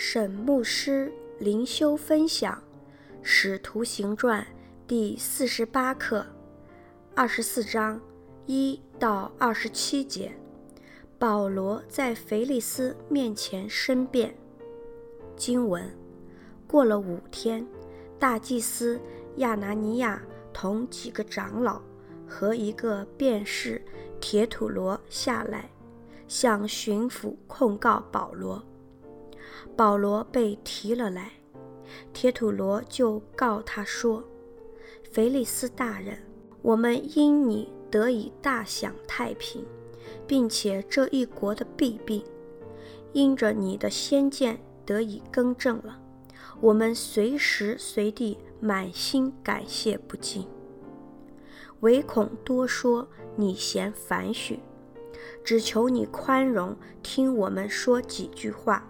沈牧师灵修分享《使徒行传》第四十八课，二十四章一到二十七节。保罗在腓利斯面前申辩。经文：过了五天，大祭司亚拿尼亚同几个长老和一个便士铁土罗下来，向巡抚控告保罗。保罗被提了来，铁土罗就告他说：“腓利斯大人，我们因你得以大享太平，并且这一国的弊病，因着你的先见得以更正了，我们随时随地满心感谢不尽。唯恐多说，你嫌繁絮，只求你宽容，听我们说几句话。”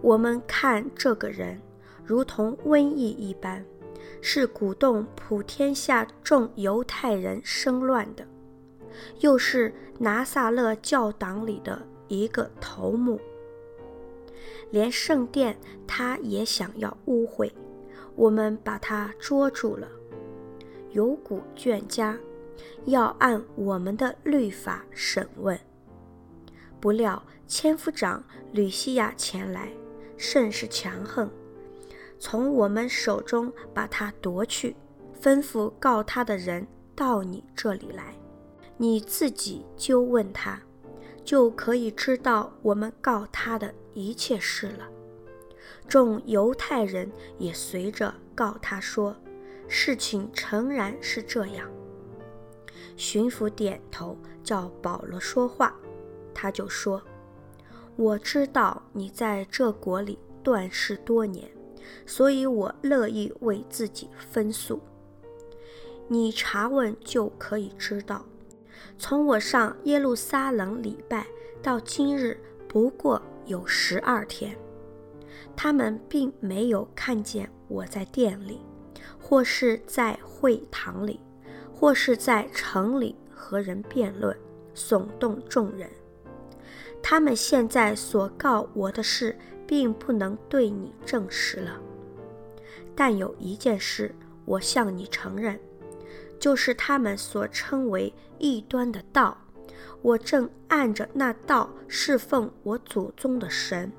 我们看这个人如同瘟疫一般，是鼓动普天下众犹太人生乱的，又是拿撒勒教党里的一个头目，连圣殿他也想要污秽，我们把他捉住了，有股卷家，要按我们的律法审问。不料千夫长吕西亚前来。甚是强横，从我们手中把他夺去，吩咐告他的人到你这里来，你自己就问他，就可以知道我们告他的一切事了。众犹太人也随着告他说，事情诚然是这样。巡抚点头，叫保罗说话，他就说。我知道你在这国里断事多年，所以我乐意为自己分诉。你查问就可以知道，从我上耶路撒冷礼拜到今日，不过有十二天，他们并没有看见我在殿里，或是在会堂里，或是在城里和人辩论，耸动众人。他们现在所告我的事，并不能对你证实了。但有一件事，我向你承认，就是他们所称为异端的道，我正按着那道侍奉我祖宗的神，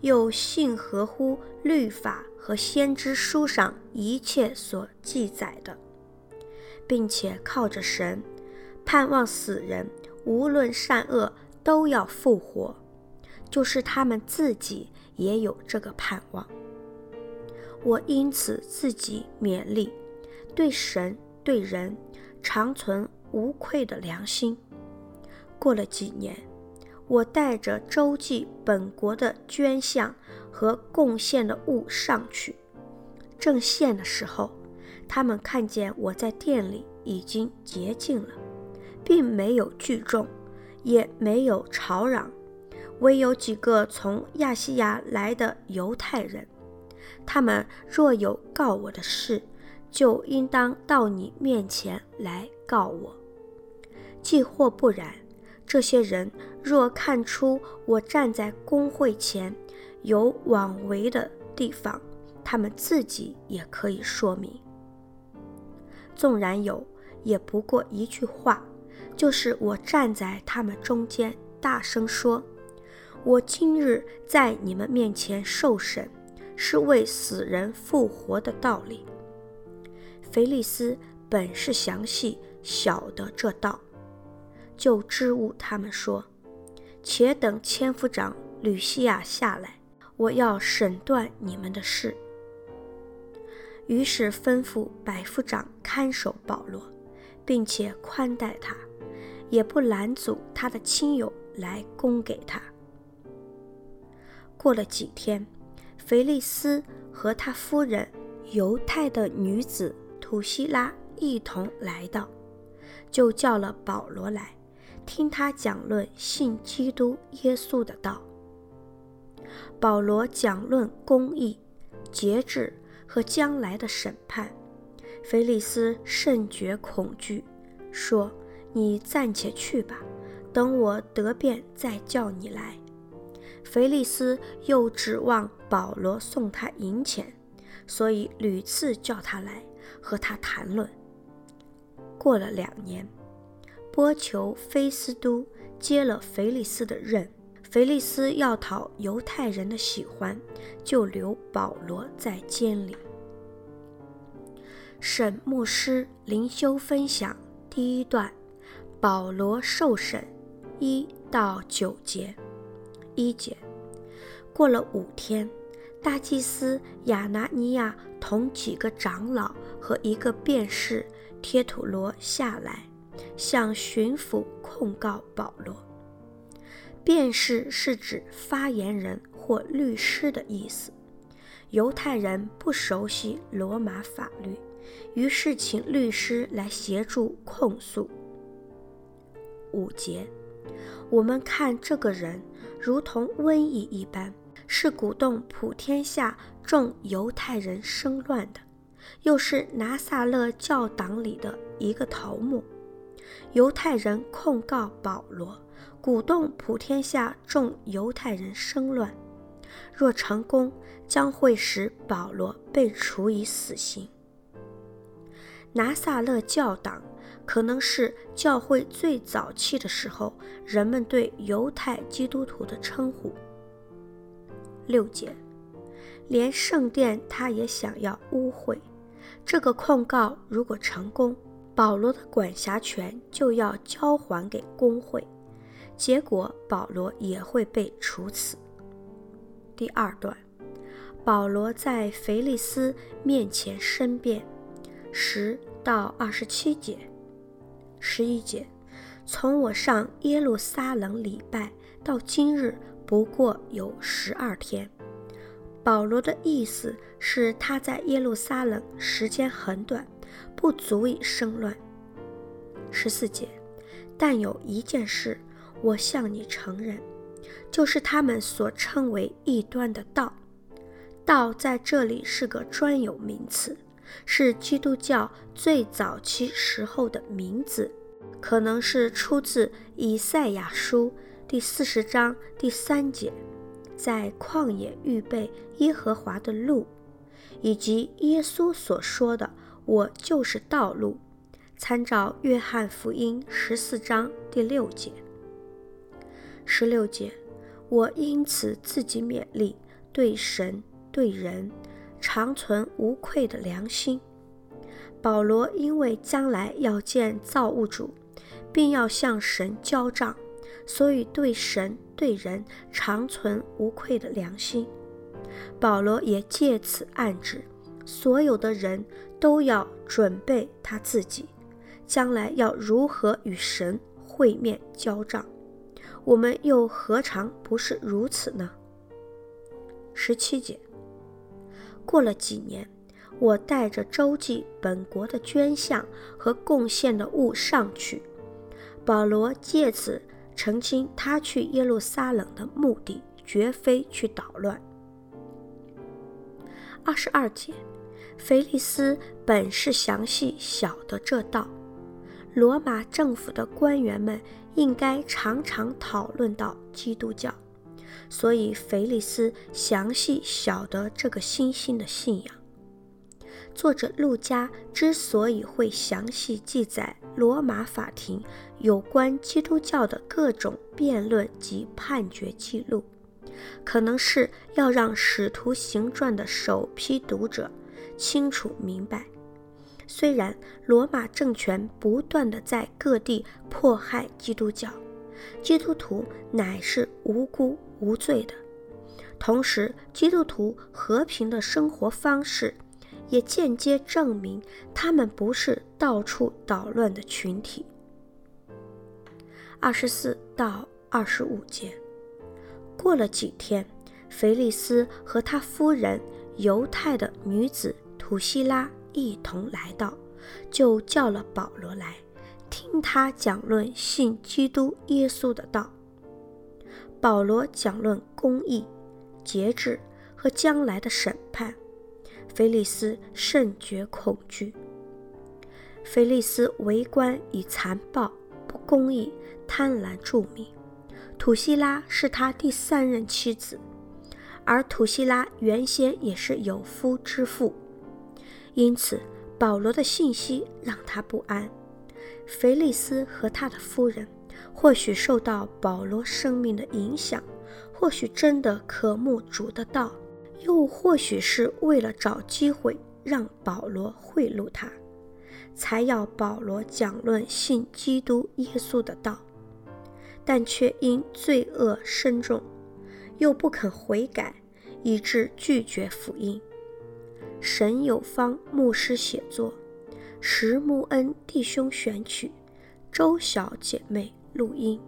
又信合乎律法和先知书上一切所记载的，并且靠着神，盼望死人无论善恶。都要复活，就是他们自己也有这个盼望。我因此自己勉励，对神对人常存无愧的良心。过了几年，我带着周记本国的捐项和贡献的物上去，正献的时候，他们看见我在殿里已经洁净了，并没有聚众。也没有吵嚷，唯有几个从亚细亚来的犹太人，他们若有告我的事，就应当到你面前来告我。既或不然，这些人若看出我站在公会前有枉为的地方，他们自己也可以说明。纵然有，也不过一句话。就是我站在他们中间，大声说：“我今日在你们面前受审，是为死人复活的道理。”腓利斯本是详细晓得这道，就支吾他们说：“且等千夫长吕西亚下来，我要审断你们的事。”于是吩咐百夫长看守保罗，并且宽待他。也不拦阻他的亲友来供给他。过了几天，腓利斯和他夫人犹太的女子土西拉一同来到，就叫了保罗来，听他讲论信基督耶稣的道。保罗讲论公义、节制和将来的审判，腓利斯甚觉恐惧，说。你暂且去吧，等我得便再叫你来。腓力斯又指望保罗送他银钱，所以屡次叫他来和他谈论。过了两年，波求菲斯都接了腓力斯的任。腓力斯要讨犹太人的喜欢，就留保罗在监里。沈牧师灵修分享第一段：保罗受审，一到九节。一节，过了五天，大祭司亚拿尼亚同几个长老和一个辩士贴土罗下来，向巡抚控告保罗。辩士是指发言人或律师的意思。犹太人不熟悉罗马法律，于是请律师来协助控诉。五节，我们看这个人如同瘟疫一般，是鼓动普天下众犹太人生乱的，又是拿撒勒教党里的一个头目。犹太人控告保罗。鼓动普天下众犹太人生乱，若成功，将会使保罗被处以死刑。拿撒勒教党可能是教会最早期的时候人们对犹太基督徒的称呼。六节，连圣殿他也想要污秽。这个控告如果成功，保罗的管辖权就要交还给公会。结果，保罗也会被处死。第二段，保罗在腓力斯面前申辩，十到二十七节，十一节，从我上耶路撒冷礼拜到今日，不过有十二天。保罗的意思是他在耶路撒冷时间很短，不足以生乱。十四节，但有一件事。我向你承认，就是他们所称为异端的道。道在这里是个专有名词，是基督教最早期时候的名字，可能是出自以赛亚书第四十章第三节，在旷野预备耶和华的路，以及耶稣所说的“我就是道路”，参照约翰福音十四章第六节。十六节，我因此自己勉励，对神对人，长存无愧的良心。保罗因为将来要见造物主，并要向神交账，所以对神对人长存无愧的良心。保罗也借此暗指，所有的人都要准备他自己，将来要如何与神会面交账。我们又何尝不是如此呢？十七节，过了几年，我带着周记本国的捐项和贡献的物上去。保罗借此澄清他去耶路撒冷的目的，绝非去捣乱。二十二节，腓利斯本是详细晓得这道。罗马政府的官员们应该常常讨论到基督教，所以腓力斯详细晓得这个新兴的信仰。作者陆家之所以会详细记载罗马法庭有关基督教的各种辩论及判决记录，可能是要让《使徒行传》的首批读者清楚明白。虽然罗马政权不断地在各地迫害基督教，基督徒乃是无辜无罪的。同时，基督徒和平的生活方式也间接证明他们不是到处捣乱的群体。二十四到二十五节，过了几天，腓利斯和他夫人犹太的女子土西拉。一同来到，就叫了保罗来，听他讲论信基督耶稣的道。保罗讲论公义、节制和将来的审判。菲利斯甚觉恐惧。菲利斯为官以残暴、不公义、贪婪著名。土西拉是他第三任妻子，而土西拉原先也是有夫之妇，因此保罗的信息让他不安。腓利斯和他的夫人或许受到保罗生命的影响，或许真的渴慕主的道，又或许是为了找机会让保罗贿赂他，才要保罗讲论信基督耶稣的道。但却因罪恶深重，又不肯悔改，以致拒绝福音。沈有方牧师写作，石木恩弟兄选曲，周小姐妹录音。